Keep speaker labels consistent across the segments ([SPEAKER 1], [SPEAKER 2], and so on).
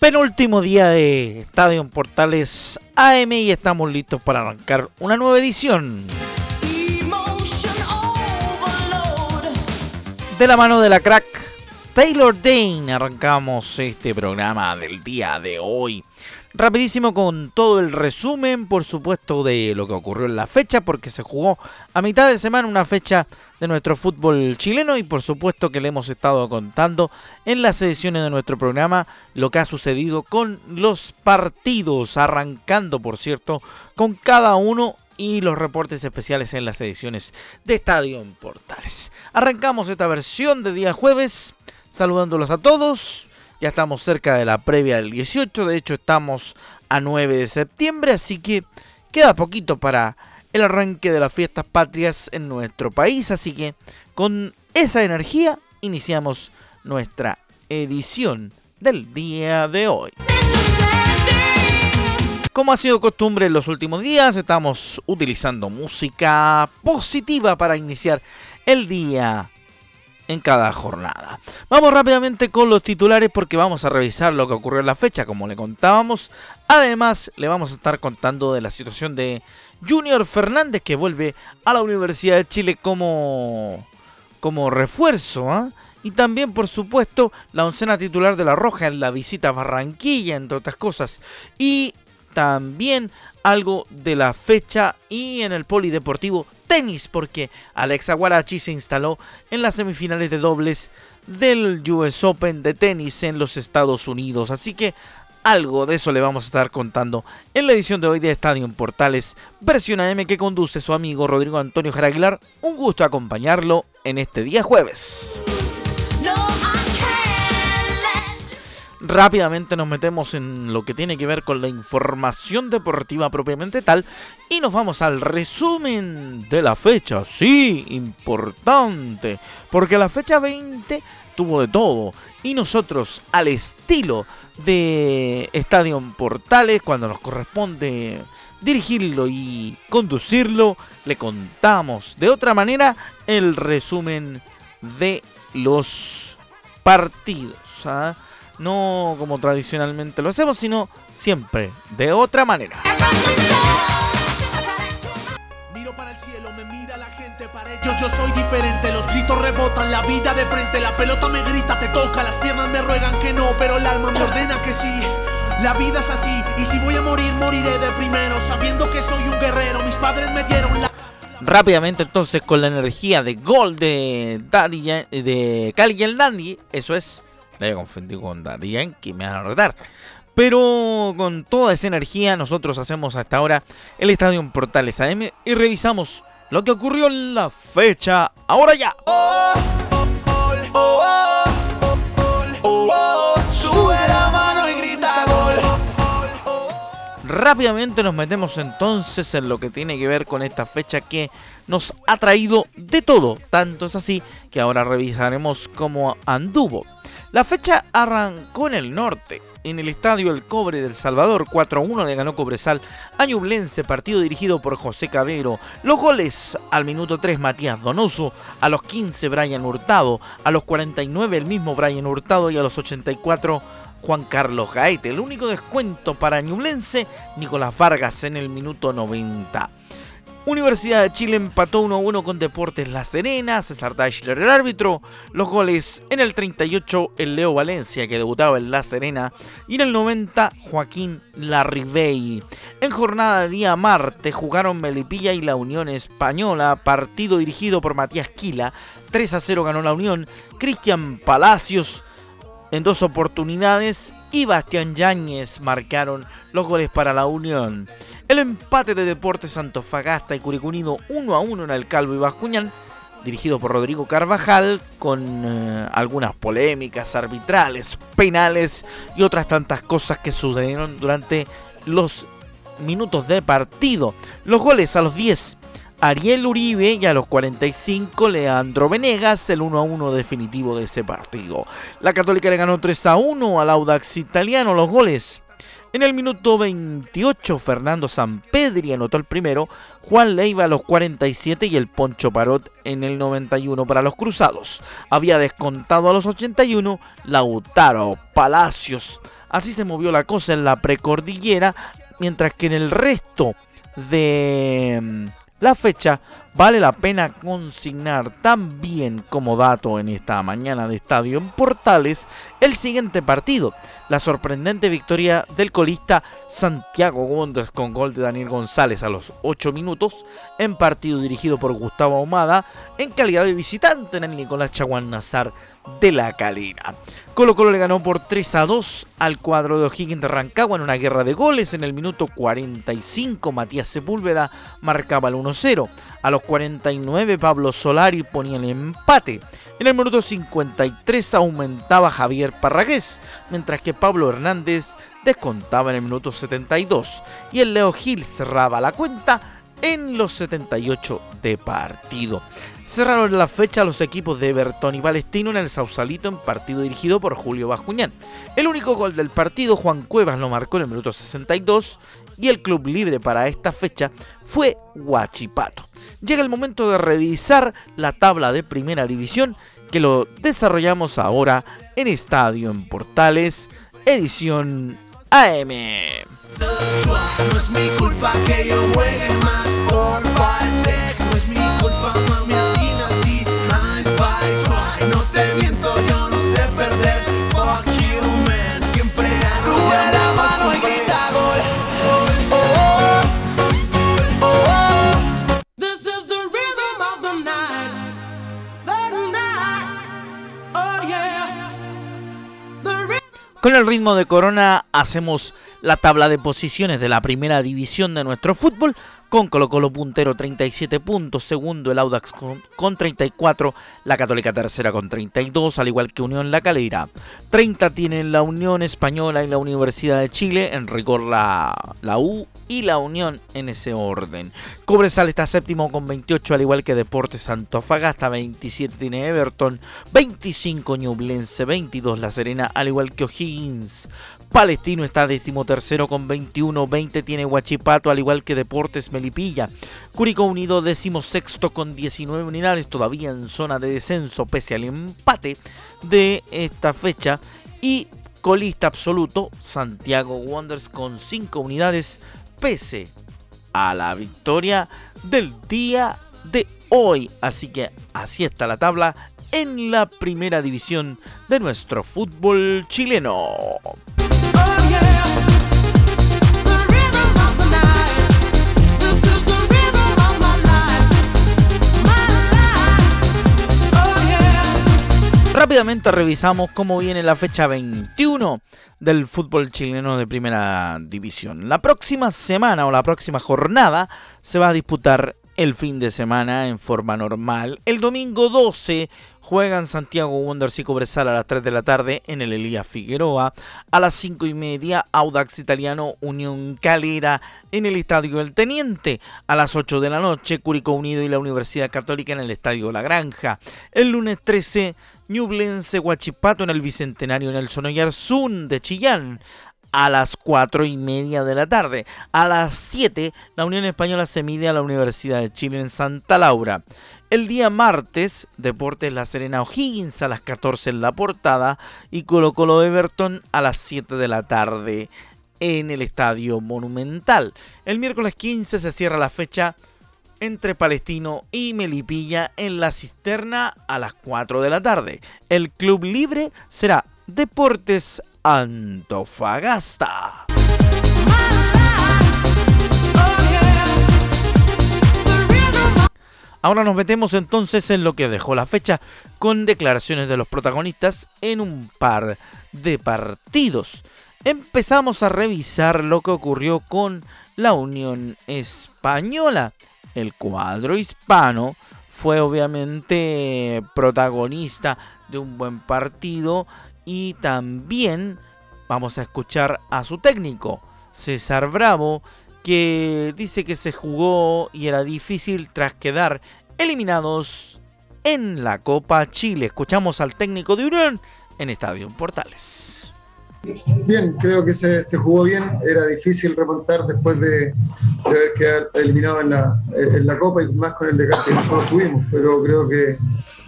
[SPEAKER 1] Penúltimo día de Estadio Portales AM y estamos listos para arrancar una nueva edición. De la mano de la crack Taylor Dane arrancamos este programa del día de hoy. Rapidísimo con todo el resumen, por supuesto, de lo que ocurrió en la fecha, porque se jugó a mitad de semana una fecha de nuestro fútbol chileno y por supuesto que le hemos estado contando en las ediciones de nuestro programa lo que ha sucedido con los partidos, arrancando, por cierto, con cada uno y los reportes especiales en las ediciones de Estadio en Portales. Arrancamos esta versión de día jueves, saludándolos a todos ya estamos cerca de la previa del 18, de hecho estamos a 9 de septiembre, así que queda poquito para el arranque de las fiestas patrias en nuestro país, así que con esa energía iniciamos nuestra edición del día de hoy. Como ha sido costumbre en los últimos días, estamos utilizando música positiva para iniciar el día en cada jornada. Vamos rápidamente con los titulares porque vamos a revisar lo que ocurrió en la fecha, como le contábamos. Además, le vamos a estar contando de la situación de Junior Fernández que vuelve a la Universidad de Chile como, como refuerzo. ¿ah? Y también, por supuesto, la oncena titular de La Roja en la visita a Barranquilla, entre otras cosas. Y también algo de la fecha y en el polideportivo tenis, porque Alexa Guarachi se instaló en las semifinales de dobles del US Open de tenis en los Estados Unidos. Así que algo de eso le vamos a estar contando en la edición de hoy de Estadio Portales, versión AM que conduce su amigo Rodrigo Antonio Jaraguilar. Un gusto acompañarlo en este día jueves. Rápidamente nos metemos en lo que tiene que ver con la información deportiva propiamente tal y nos vamos al resumen de la fecha. Sí, importante, porque la fecha 20 tuvo de todo y nosotros al estilo de Estadio Portales cuando nos corresponde dirigirlo y conducirlo, le contamos de otra manera el resumen de los partidos. ¿ah? No como tradicionalmente lo hacemos, sino siempre de otra manera. Miro para el cielo, me mira la gente, para ellos yo soy diferente, los gritos rebotan, la vida de frente, la pelota me grita, te toca, las piernas me ruegan que no, pero el alma me ordena que sí. La vida es así, y si voy a morir, moriré de primero, sabiendo que soy un guerrero, mis padres me dieron la... Rápidamente entonces con la energía de gol de Daddy, de Cali el Dandy, eso es le he confundido con Daddy Yankee, me van a retar. Pero con toda esa energía, nosotros hacemos hasta ahora el Estadio Portales AM y revisamos lo que ocurrió en la fecha. Ahora ya. Rápidamente nos metemos entonces en lo que tiene que ver con esta fecha que nos ha traído de todo. Tanto es así que ahora revisaremos cómo anduvo la fecha arrancó en el norte, en el estadio El Cobre del Salvador. 4-1 le ganó Cobresal a Ñublense, partido dirigido por José Cabero. Los goles al minuto 3 Matías Donoso, a los 15 Brian Hurtado, a los 49 el mismo Brian Hurtado y a los 84 Juan Carlos Gaete. El único descuento para Ñublense, Nicolás Vargas en el minuto 90. Universidad de Chile empató 1-1 con Deportes La Serena, César Deichler el árbitro. Los goles en el 38 el Leo Valencia que debutaba en La Serena y en el 90 Joaquín Larribey. En jornada de día martes jugaron Melipilla y la Unión Española, partido dirigido por Matías Quila. 3 0 ganó la Unión. Cristian Palacios en dos oportunidades y Bastián Yáñez marcaron los goles para la Unión. El empate de Deportes Antofagasta y Curicunino 1 a 1 en el Calvo y Bascuñán, dirigido por Rodrigo Carvajal, con eh, algunas polémicas arbitrales, penales y otras tantas cosas que sucedieron durante los minutos de partido. Los goles a los 10 Ariel Uribe y a los 45 Leandro Venegas, el 1 a 1 definitivo de ese partido. La Católica le ganó 3 a 1 al Audax Italiano los goles. En el minuto 28 Fernando Sampedri anotó el primero, Juan Leiva a los 47 y el Poncho Parot en el 91 para los Cruzados. Había descontado a los 81 Lautaro Palacios. Así se movió la cosa en la precordillera, mientras que en el resto de mm, la fecha vale la pena consignar también como dato en esta mañana de estadio en Portales el siguiente partido. La sorprendente victoria del colista Santiago Wanderers con gol de Daniel González a los 8 minutos en partido dirigido por Gustavo Ahumada en calidad de visitante en el Nicolás Chaguán Nazar de la Calera. Colo Colo le ganó por 3 a 2 al cuadro de O'Higgins de Rancagua en una guerra de goles. En el minuto 45 Matías Sepúlveda marcaba el 1-0. A los 49 Pablo Solari ponía el empate. En el minuto 53 aumentaba Javier Parragués, mientras que Pablo Hernández descontaba en el minuto 72 y el Leo Gil cerraba la cuenta en los 78 de partido. Cerraron la fecha los equipos de Everton y Palestino en el Sausalito en partido dirigido por Julio Bascuñán. El único gol del partido, Juan Cuevas lo marcó en el minuto 62 y el club libre para esta fecha fue Huachipato. Llega el momento de revisar la tabla de primera división que lo desarrollamos ahora en Estadio en Portales, edición AM. No es mi culpa que yo juegue más por no es mi culpa Con el ritmo de Corona hacemos la tabla de posiciones de la primera división de nuestro fútbol, con Colo Colo puntero 37 puntos, segundo el Audax con, 34, la Católica tercera con 32, al igual que Unión La Calera. 30 tienen la Unión Española y la Universidad de Chile, en rigor la, la U y la Unión en ese orden. Cobresal está séptimo con 28, al igual que Deportes Antofagasta, 27 tiene Everton, 25 Ñublense, 22 La Serena, al igual que O'Higgins. Palestino está decimotercero con 21, 20 tiene Huachipato, al igual que Deportes Melipilla. Curicó Unido decimosexto con 19 unidades, todavía en zona de descenso pese al empate de esta fecha. Y colista absoluto, Santiago Wonders con 5 unidades pese a la victoria del día de hoy. Así que así está la tabla en la primera división de nuestro fútbol chileno. Revisamos cómo viene la fecha 21 del fútbol chileno de primera división. La próxima semana o la próxima jornada se va a disputar el fin de semana en forma normal. El domingo 12 juegan Santiago Wonders y Cobresal a las 3 de la tarde en el Elías Figueroa. A las 5 y media Audax Italiano Unión Calera en el Estadio del Teniente. A las 8 de la noche Curicó Unido y la Universidad Católica en el Estadio La Granja. El lunes 13 Ñublense Huachipato en el Bicentenario Nelson Oyarzún de Chillán a las 4 y media de la tarde. A las 7, la Unión Española se mide a la Universidad de Chile en Santa Laura. El día martes, Deportes La Serena O'Higgins a las 14 en la portada y Colo Colo Everton a las 7 de la tarde en el Estadio Monumental. El miércoles 15 se cierra la fecha entre Palestino y Melipilla en la cisterna a las 4 de la tarde. El club libre será Deportes Antofagasta. Ahora nos metemos entonces en lo que dejó la fecha con declaraciones de los protagonistas en un par de partidos. Empezamos a revisar lo que ocurrió con la Unión Española. El cuadro hispano fue obviamente protagonista de un buen partido y también vamos a escuchar a su técnico, César Bravo, que dice que se jugó y era difícil tras quedar eliminados en la Copa Chile. Escuchamos al técnico de Unión en Estadio Portales.
[SPEAKER 2] Bien, creo que se, jugó bien. Era difícil remontar después de, haber quedado eliminado en la, en la Copa y más con el desgaste que nosotros tuvimos. Pero creo que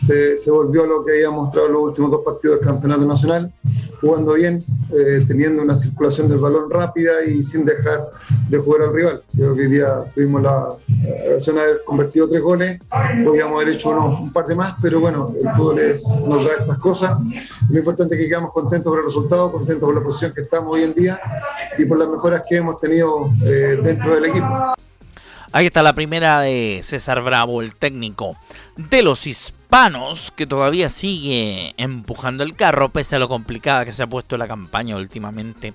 [SPEAKER 2] se, volvió a lo que había mostrado los últimos dos partidos del Campeonato Nacional, jugando bien, eh, teniendo una circulación del balón rápida y sin dejar de jugar al rival. Creo que hoy día tuvimos la ocasión de haber convertido tres goles, podíamos haber hecho un par de más, pero bueno, el fútbol es, nos da estas cosas. Lo importante es que quedamos contentos por el resultado, contentos por la posición que estamos hoy en día y por las mejoras que hemos tenido eh, dentro del equipo.
[SPEAKER 1] Ahí está la primera de César Bravo, el técnico de los hispanos, que todavía sigue empujando el carro, pese a lo complicada que se ha puesto la campaña últimamente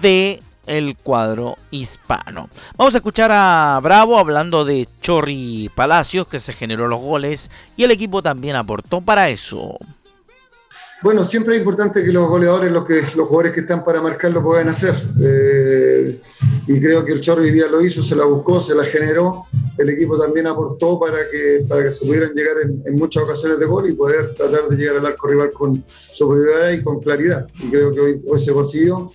[SPEAKER 1] de el cuadro hispano. Vamos a escuchar a Bravo hablando de Chorri Palacios, que se generó los goles, y el equipo también aportó para eso.
[SPEAKER 2] Bueno, siempre es importante que los goleadores, los, jugadores que están para marcar lo puedan hacer. Eh, y creo que el Chorro hoy día lo hizo, se la buscó, se la generó. El equipo también aportó para que, para que se pudieran llegar en, muchas ocasiones de gol y poder tratar de llegar al arco rival con superioridad y con claridad. Y creo que hoy, hoy se consiguió.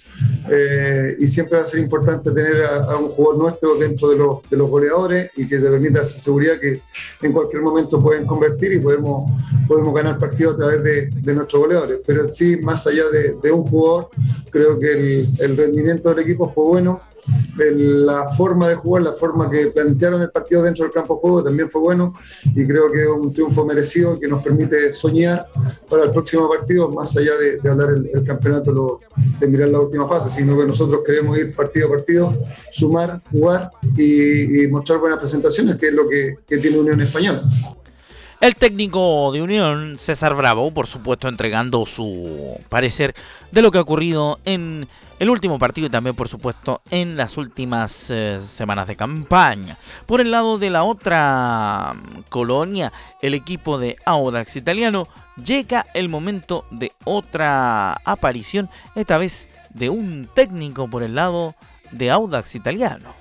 [SPEAKER 2] Eh, y siempre va a ser importante tener a, un jugador nuestro dentro de los, goleadores y que te permita esa seguridad que en cualquier momento pueden convertir y podemos, podemos ganar partidos a través de, de nuestros goleadores pero sí, más allá de, un jugador, creo que el, rendimiento del equipo fue bueno, la forma de jugar, la forma que plantearon el partido dentro del campo de juego también fue bueno y creo que es un triunfo merecido que nos permite soñar para el próximo partido, más allá de, hablar el, campeonato, de mirar la última fase, sino que nosotros queremos ir partido a partido, sumar, jugar y, mostrar buenas presentaciones, que es lo que, que tiene Unión Española.
[SPEAKER 1] El técnico de Unión, César Bravo, por supuesto, entregando su parecer de lo que ha ocurrido en el último partido y también, por supuesto, en las últimas eh, semanas de campaña. Por el lado de la otra mm, colonia, el equipo de Audax italiano, llega el momento de otra aparición, esta vez de un técnico por el lado de Audax italiano.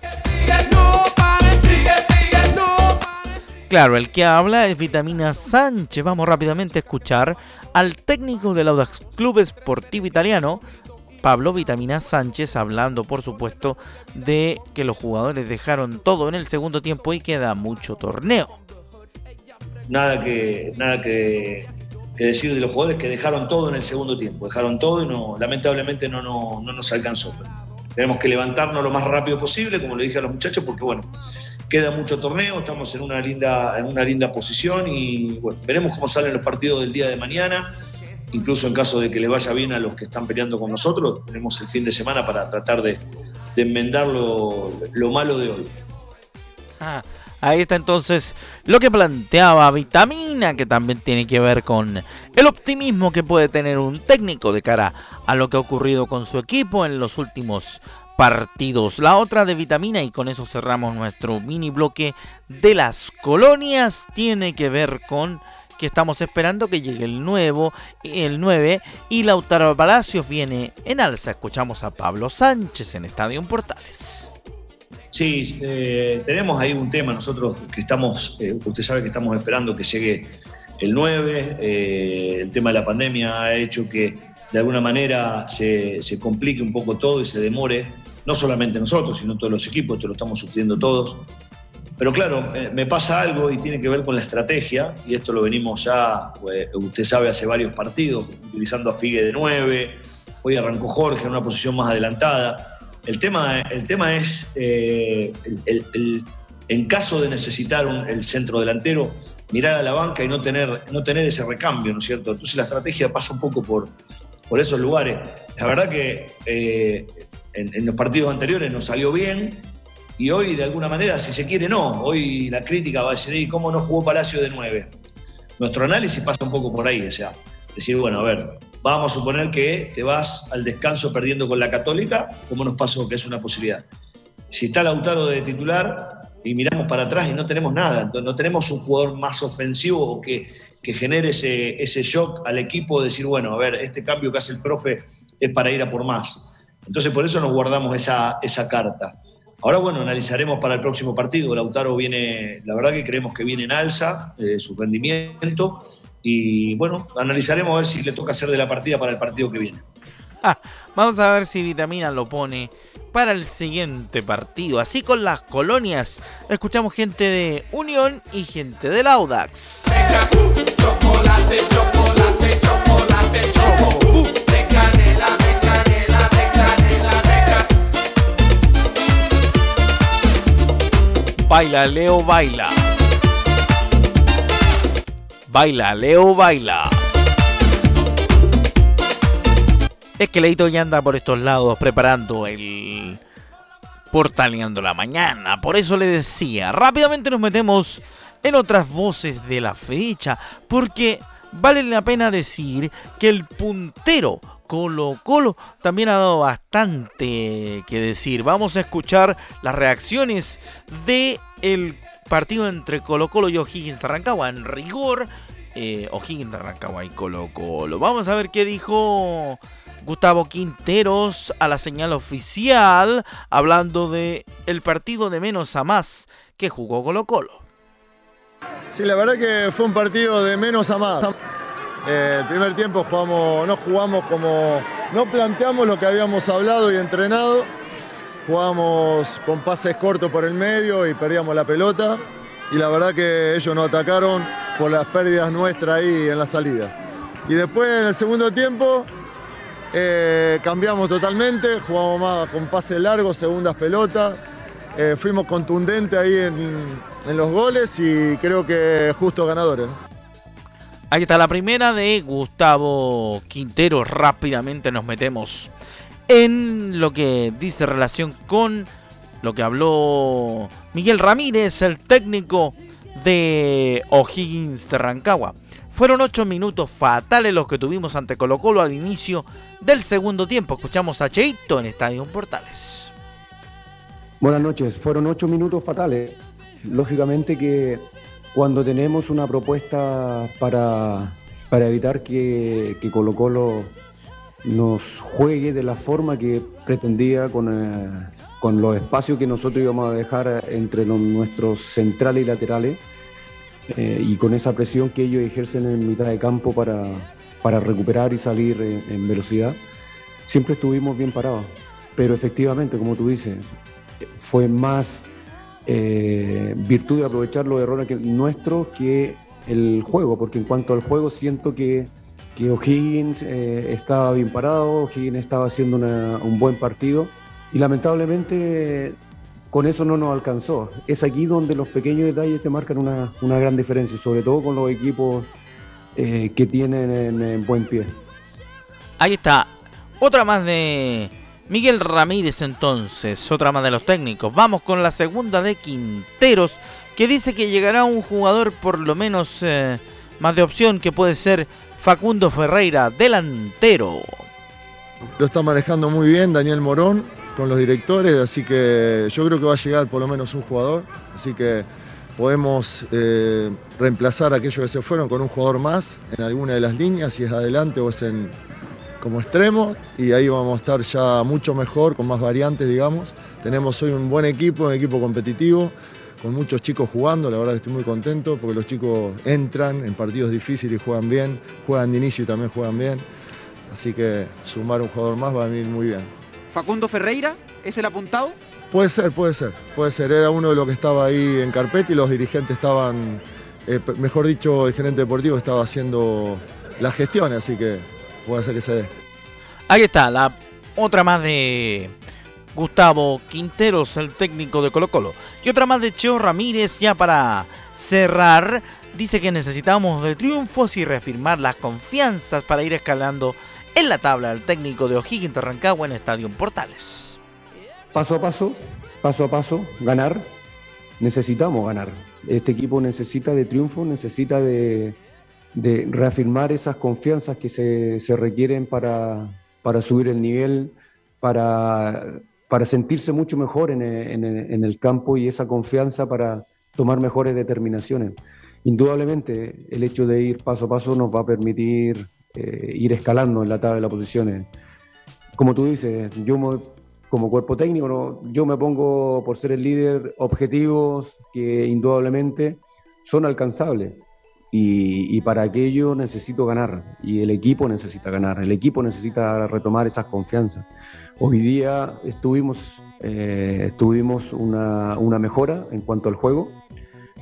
[SPEAKER 1] Claro, el que habla es Vitamina Sánchez. Vamos rápidamente a escuchar al técnico del Audax Club Esportivo Italiano, Pablo Vitamina Sánchez, hablando por supuesto de que los jugadores dejaron todo en el segundo tiempo y queda mucho torneo.
[SPEAKER 3] Nada que, nada que, decir de los jugadores que dejaron todo en el segundo tiempo, dejaron todo y no, lamentablemente no, no, no nos alcanzó. Tenemos que levantarnos lo más rápido posible, como le dije a los muchachos, porque bueno, queda mucho torneo, estamos en una linda, en una linda posición y bueno, veremos cómo salen los partidos del día de mañana. Incluso en caso de que le vaya bien a los que están peleando con nosotros, tenemos el fin de semana para tratar de, enmendar lo, malo de hoy.
[SPEAKER 1] Ah, ahí está entonces lo que planteaba Vitamina, que también tiene que ver con el optimismo que puede tener un técnico de cara a lo que ha ocurrido con su equipo en los últimos partidos. La otra de vitamina, y con eso cerramos nuestro mini bloque de las colonias, tiene que ver con que estamos esperando que llegue el nuevo, el 9 y Lautaro Palacios viene en alza. Escuchamos a Pablo Sánchez en Estadio Portales.
[SPEAKER 3] Sí, eh, tenemos ahí un tema nosotros que estamos, eh, usted sabe que estamos esperando que llegue el 9, eh, el tema de la pandemia ha hecho que de alguna manera se, se complique un poco todo y se demore no solamente nosotros, sino todos los equipos, esto lo estamos sufriendo todos. Pero claro, eh, me pasa algo y tiene que ver con la estrategia, y esto lo venimos ya, pues, usted sabe, hace varios partidos, utilizando a Figue de 9, hoy arrancó Jorge en una posición más adelantada. El tema, el tema es, eh, en caso de necesitar el centro delantero, mirar a la banca y no tener, no tener ese recambio, ¿no es cierto? Entonces la estrategia pasa un poco por, por esos lugares. La verdad que eh, en, los partidos anteriores nos salió bien y hoy de alguna manera, si se quiere, no. Hoy la crítica va a decir, cómo no jugó Palacio de 9? Nuestro análisis pasa un poco por ahí, o sea, decir, bueno, a ver, vamos a suponer que te vas al descanso perdiendo con la Católica, ¿cómo nos pasó que es una posibilidad? Si está Lautaro de titular y miramos para atrás y no tenemos nada, no tenemos un jugador más ofensivo que, que genere ese, ese shock al equipo, decir, bueno, a ver, este cambio que hace el profe es para ir a por más. Entonces por eso nos guardamos esa, esa carta. Ahora, bueno, analizaremos para el próximo partido. Lautaro viene, la verdad que creemos que viene en alza eh, su rendimiento y bueno, analizaremos a ver si le toca hacer de la partida para el partido que viene.
[SPEAKER 1] Ah, vamos a ver si Vitamina lo pone para el siguiente partido. Así con las colonias, escuchamos gente de Unión y gente del Audax. Chocolate, chocolate, Baila, Leo, baila. Baila, Leo, baila. Es que Leito ya anda por estos lados preparando el portaleando la mañana. Por eso le decía, rápidamente nos metemos en otras voces de la fecha, porque vale la pena decir que el puntero Colo Colo también ha dado bastante que decir. Vamos a escuchar las reacciones de el partido entre Colo Colo y O'Higgins de Rancagua. En rigor, eh, O'Higgins de Rancagua y Colo Colo. Vamos a ver qué dijo Gustavo Quinteros a la señal oficial hablando de el partido de menos a más que jugó Colo Colo.
[SPEAKER 4] Sí, la verdad que fue un partido de menos a más. Eh, el primer tiempo jugamos, no jugamos como, no planteamos lo que habíamos hablado y entrenado, jugamos con pases cortos por el medio y perdíamos la pelota y la verdad que ellos nos atacaron por las pérdidas nuestras ahí en la salida. Y después en el segundo tiempo eh, cambiamos totalmente, jugamos más con pases largos, segundas pelotas, eh, fuimos contundentes ahí en, en, los goles y creo que justos ganadores.
[SPEAKER 1] Ahí está la primera de Gustavo Quintero. Rápidamente nos metemos en lo que dice relación con lo que habló Miguel Ramírez, el técnico de O'Higgins de Rancagua. Fueron ocho minutos fatales los que tuvimos ante Colo Colo al inicio del segundo tiempo. Escuchamos a Cheito en Estadio Portales.
[SPEAKER 5] Buenas noches, fueron ocho minutos fatales. Lógicamente que cuando tenemos una propuesta para, evitar que, Colo Colo nos juegue de la forma que pretendía con, eh, con los espacios que nosotros íbamos a dejar entre nuestros centrales y laterales eh, y con esa presión que ellos ejercen en mitad de campo para, para recuperar y salir en velocidad, siempre estuvimos bien parados. Pero efectivamente, como tú dices, fue más eh, virtud de aprovechar los errores nuestros que el juego, porque en cuanto al juego siento que, que O'Higgins eh, estaba bien parado, O'Higgins estaba haciendo un buen partido y lamentablemente con eso no nos alcanzó. Es aquí donde los pequeños detalles te marcan una, gran diferencia, sobre todo con los equipos eh, que tienen en buen pie.
[SPEAKER 1] Ahí está, otra más de Miguel Ramírez entonces, otra más de los técnicos. Vamos con la segunda de Quinteros, que dice que llegará un jugador por lo menos eh, más de opción, que puede ser Facundo Ferreira, delantero.
[SPEAKER 4] Lo está manejando muy bien Daniel Morón con los directores, así que yo creo que va a llegar por lo menos un jugador, así que podemos eh, reemplazar a aquellos que se fueron con un jugador más en alguna de las líneas, si es adelante o es en, como extremo y ahí vamos a estar ya mucho mejor, con más variantes, digamos. Tenemos hoy un buen equipo, un equipo competitivo, con muchos chicos jugando, la verdad que estoy muy contento porque los chicos entran en partidos difíciles y juegan bien, juegan de inicio y también juegan bien. Así que sumar un jugador más va a venir muy bien.
[SPEAKER 6] ¿Facundo Ferreira es el apuntado?
[SPEAKER 4] Puede ser, puede ser, puede ser. Era uno de los que estaba ahí en carpeta y los dirigentes estaban, eh, mejor dicho, el gerente deportivo estaba haciendo la gestión, así que puede ser que se dé.
[SPEAKER 1] Ahí está, la otra más de Gustavo Quinteros, el técnico de Colo Colo. Y otra más de Cheo Ramírez, ya para cerrar. Dice que necesitamos de triunfos y reafirmar las confianzas para ir escalando en la tabla del técnico de O'Higgins de Rancagua en Estadio Portales.
[SPEAKER 5] Paso a paso, paso a paso, ganar. Necesitamos ganar. Este equipo necesita de triunfo, necesita de, de reafirmar esas confianzas que se, requieren para, subir el nivel, para, para sentirse mucho mejor en el, campo y esa confianza para tomar mejores determinaciones. Indudablemente el hecho de ir paso a paso nos va a permitir eh, ir escalando en la tabla de las posiciones. Como tú dices, yo como cuerpo técnico, yo me pongo por ser el líder objetivos que indudablemente son alcanzables. Y, para aquello necesito ganar y el equipo necesita ganar, el equipo necesita retomar esas confianzas. Hoy día estuvimos, eh, tuvimos una, una, mejora en cuanto al juego,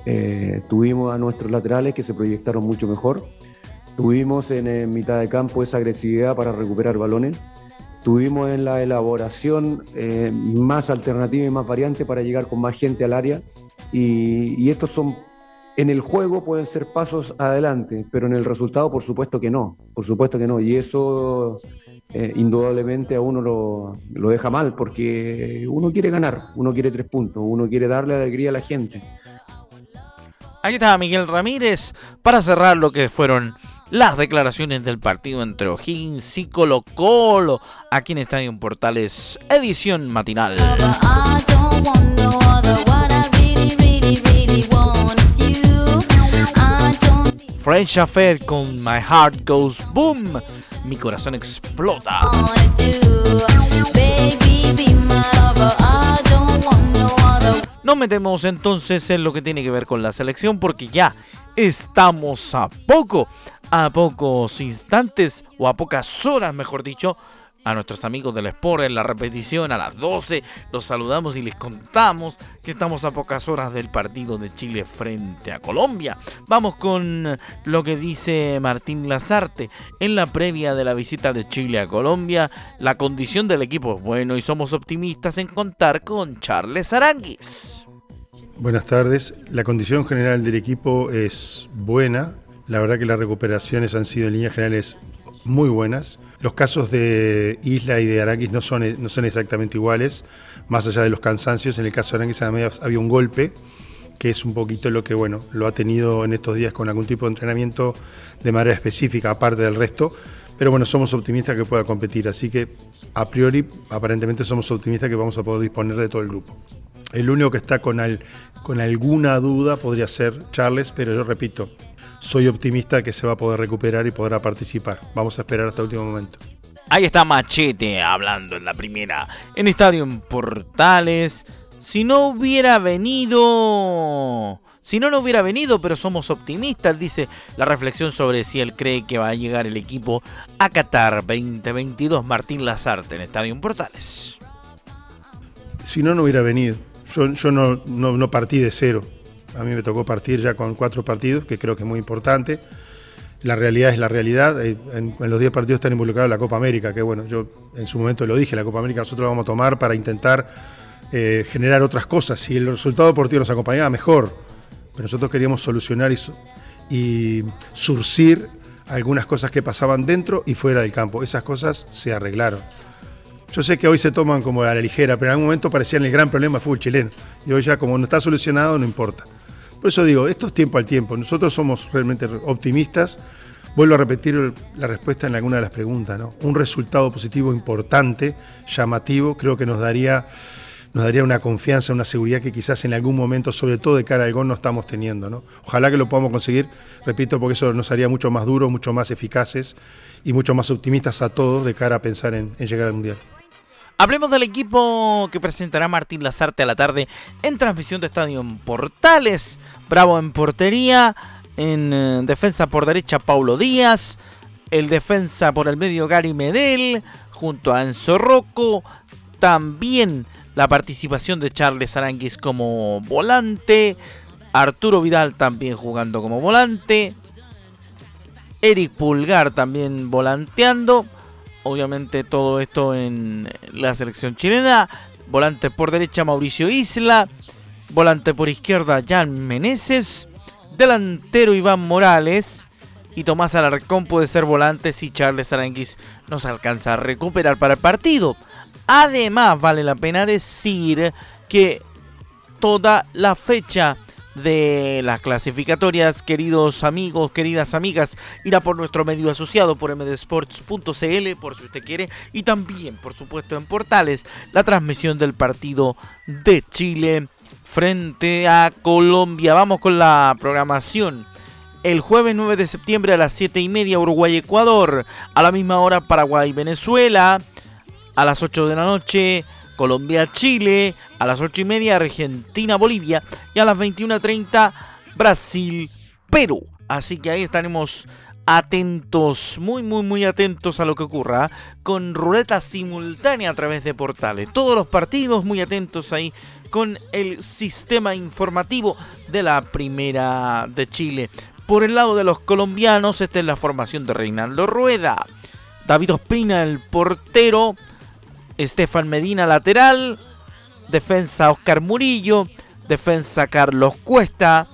[SPEAKER 5] eh, tuvimos a nuestros laterales que se proyectaron mucho mejor, tuvimos en, mitad de campo esa agresividad para recuperar balones, tuvimos en la elaboración eh, más alternativa y más variante para llegar con más gente al área. Y, y estos son en el juego pueden ser pasos adelante, pero en el resultado por supuesto que no, por supuesto que no. Y eso eh, indudablemente a uno lo, lo, deja mal, porque uno quiere ganar, uno quiere tres puntos, uno quiere darle alegría a la gente.
[SPEAKER 1] Ahí está Miguel Ramírez para cerrar lo que fueron las declaraciones del partido entre O'Higgins y Colo Colo aquí en Estadio Portales, edición matinal. French Affair con My Heart Goes Boom. Mi corazón explota. Nos metemos entonces en lo que tiene que ver con la selección porque ya estamos a poco, a pocos instantes o a pocas horas, mejor dicho, a nuestros amigos del Sport en la repetición a las 12. Los saludamos y les contamos que estamos a pocas horas del partido de Chile frente a Colombia. Vamos con lo que dice Martín Lazarte en la previa de la visita de Chile a Colombia. La condición del equipo es bueno y somos optimistas en contar con Charles Aranguis.
[SPEAKER 7] Buenas tardes. La condición general del equipo es buena. La verdad que las recuperaciones han sido en líneas generales muy buenas. Los casos de Isla y de Aranguis no son, no son exactamente iguales, más allá de los cansancios. En el caso de Aranguis había un golpe, que es un poquito lo que bueno, lo ha tenido en estos días con algún tipo de entrenamiento de manera específica, aparte del resto. Pero bueno, somos optimistas que pueda competir, así que a priori, aparentemente somos optimistas que vamos a poder disponer de todo el grupo. El único que está con, con alguna duda podría ser Charles, pero yo repito, soy optimista que se va a poder recuperar y podrá participar. Vamos a esperar hasta el último momento.
[SPEAKER 1] Ahí está Machete hablando en la primera, en Estadio Portales. Si no hubiera venido... Si no, no hubiera venido, pero somos optimistas, dice la reflexión sobre si él cree que va a llegar el equipo a Qatar 2022. Martín Lazarte en Estadio Portales.
[SPEAKER 7] Si no, no hubiera venido. Yo, no, no partí de cero. A mí me tocó partir ya con cuatro partidos, que creo que es muy importante. La realidad es la realidad. Eh, en, los 10 partidos están involucrados la Copa América, que bueno, yo en su momento lo dije, la Copa América nosotros la vamos a tomar para intentar eh, generar otras cosas. Si el resultado deportivo nos acompañaba, mejor. Pero nosotros queríamos solucionar y, y surcir algunas cosas que pasaban dentro y fuera del campo. Esas cosas se arreglaron. Yo sé que hoy se toman como a la ligera, pero en algún momento parecían el gran problema del fútbol chileno. Y hoy ya como no está solucionado, no importa. Por eso digo, esto es tiempo al tiempo. Nosotros somos realmente optimistas. Vuelvo a repetir la respuesta en alguna de las preguntas. ¿no? Un resultado positivo importante, llamativo, creo que nos daría, nos daría una confianza, una seguridad que quizás en algún momento, sobre todo de cara al gol, no estamos teniendo. ¿no? Ojalá que lo podamos conseguir, repito, porque eso nos haría mucho más duro, mucho más eficaces y mucho más optimistas a todos de cara a pensar en llegar al Mundial.
[SPEAKER 1] Hablemos del equipo que presentará Martín Lazarte a la tarde en transmisión de Estadio Portales. Bravo en portería. En eh, defensa por derecha, Paulo Díaz. El defensa por el medio, Gary Medel. Junto a Enzo Rocco. También la participación de Charles Aranguis como volante. Arturo Vidal también jugando como volante. Eric Pulgar también volanteando. Obviamente todo esto en la selección chilena. Volante por derecha Mauricio Isla. Volante por izquierda Jan Meneses. Delantero Iván Morales. Y Tomás Alarcón puede ser volante si Charles Aranguis nos alcanza a recuperar para el partido. Además vale la pena decir que toda la fecha de las clasificatorias, queridos amigos, queridas amigas, irá por nuestro medio asociado por mdsports.cl por si usted quiere y también, por supuesto, en portales la transmisión del partido de Chile frente a Colombia. Vamos con la programación. El jueves 9 de septiembre a las 7 y media Uruguay-Ecuador. A la misma hora Paraguay-Venezuela. A las 8 de la noche Colombia-Chile, a las 8 y media Argentina-Bolivia y a las 21.30 Brasil-Perú. Así que ahí estaremos atentos, muy, muy, muy atentos a lo que ocurra, con ruleta simultánea a través de portales. Todos los partidos muy atentos ahí con el sistema informativo de la Primera de Chile. Por el lado de los colombianos, esta es la formación de Reinaldo Rueda. David Ospina, el portero. Estefan Medina, lateral. Defensa Oscar Murillo. Defensa Carlos Cuesta.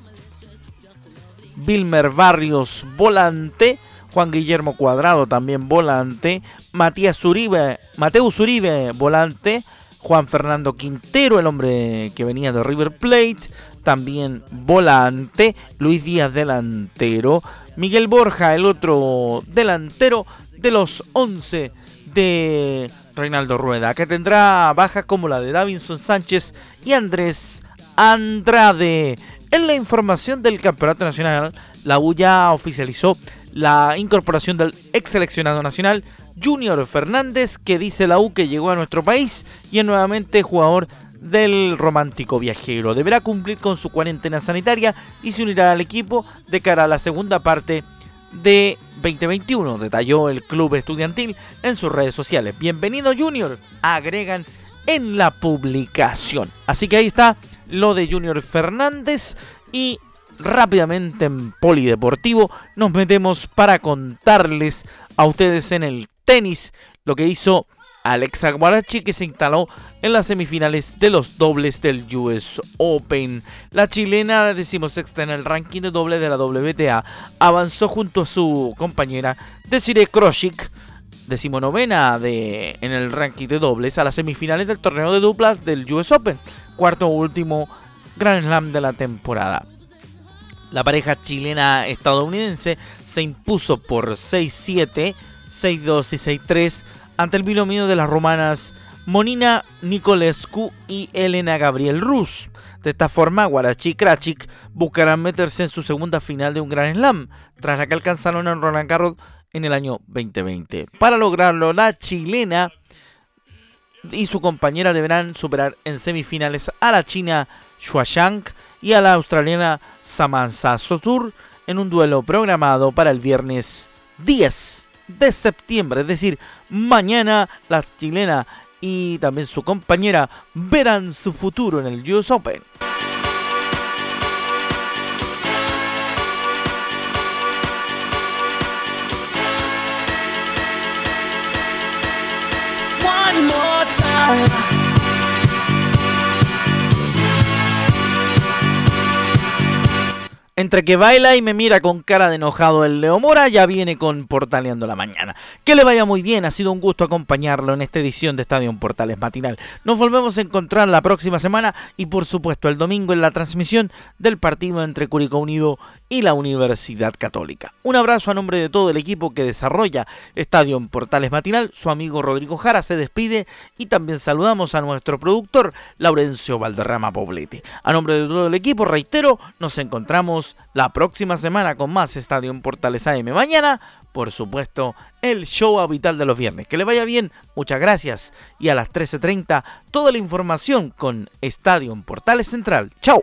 [SPEAKER 1] Vilmer Barrios, volante. Juan Guillermo Cuadrado, también volante. Matías Uribe, Mateus Uribe, volante. Juan Fernando Quintero, el hombre que venía de River Plate, también volante. Luis Díaz, delantero. Miguel Borja, el otro delantero de los 11 de Reinaldo Rueda, que tendrá baja como la de Davinson Sánchez y Andrés Andrade. En la información del Campeonato Nacional, la U ya oficializó la incorporación del ex seleccionado nacional Junior Fernández, que dice la U que llegó a nuestro país y es nuevamente jugador del romántico viajero. Deberá cumplir con su cuarentena sanitaria y se unirá al equipo de cara a la segunda parte de 2021, detalló el club estudiantil en sus redes sociales. Bienvenido Junior, agregan en la publicación. Así que ahí está lo de Junior Fernández y rápidamente en Polideportivo nos metemos para contarles a ustedes en el tenis lo que hizo Alexa Guarachi que se instaló en las semifinales de los dobles del US Open. La chilena decimosexta en el ranking de doble de la WTA avanzó junto a su compañera Desiree Kroshik decimonovena de, en el ranking de dobles a las semifinales del torneo de duplas del US Open, cuarto último Grand Slam de la temporada. La pareja chilena estadounidense se impuso por 6-7, 6-2 y 6-3 ante el binomio de las romanas Monina Nicolescu y Elena Gabriel Rus. De esta forma, Guarachi y Krachik buscarán meterse en su segunda final de un Grand Slam, tras la que alcanzaron en Roland Garros en el año 2020. Para lograrlo, la chilena y su compañera deberán superar en semifinales a la china Shuashang y a la australiana Samantha Sotur en un duelo programado para el viernes 10 de septiembre, es decir, mañana la chilena y también su compañera verán su futuro en el US Open. Entre que baila y me mira con cara de enojado el Leo Mora, ya viene con Portaleando la Mañana. Que le vaya muy bien, ha sido un gusto acompañarlo en esta edición de Estadio Portales Matinal. Nos volvemos a encontrar la próxima semana y por supuesto el domingo en la transmisión del partido entre Curicó Unido y la Universidad Católica. Un abrazo a nombre de todo el equipo que desarrolla Estadio Portales Matinal. Su amigo Rodrigo Jara se despide y también saludamos a nuestro productor Laurencio Valderrama Poblete. A nombre de todo el equipo, reitero, nos encontramos la próxima semana con más Estadio en Portales AM. Mañana, por supuesto, el show habitual de los viernes. Que le vaya bien, muchas gracias. Y a las 13.30, toda la información con Estadio en Portales Central. ¡Chao!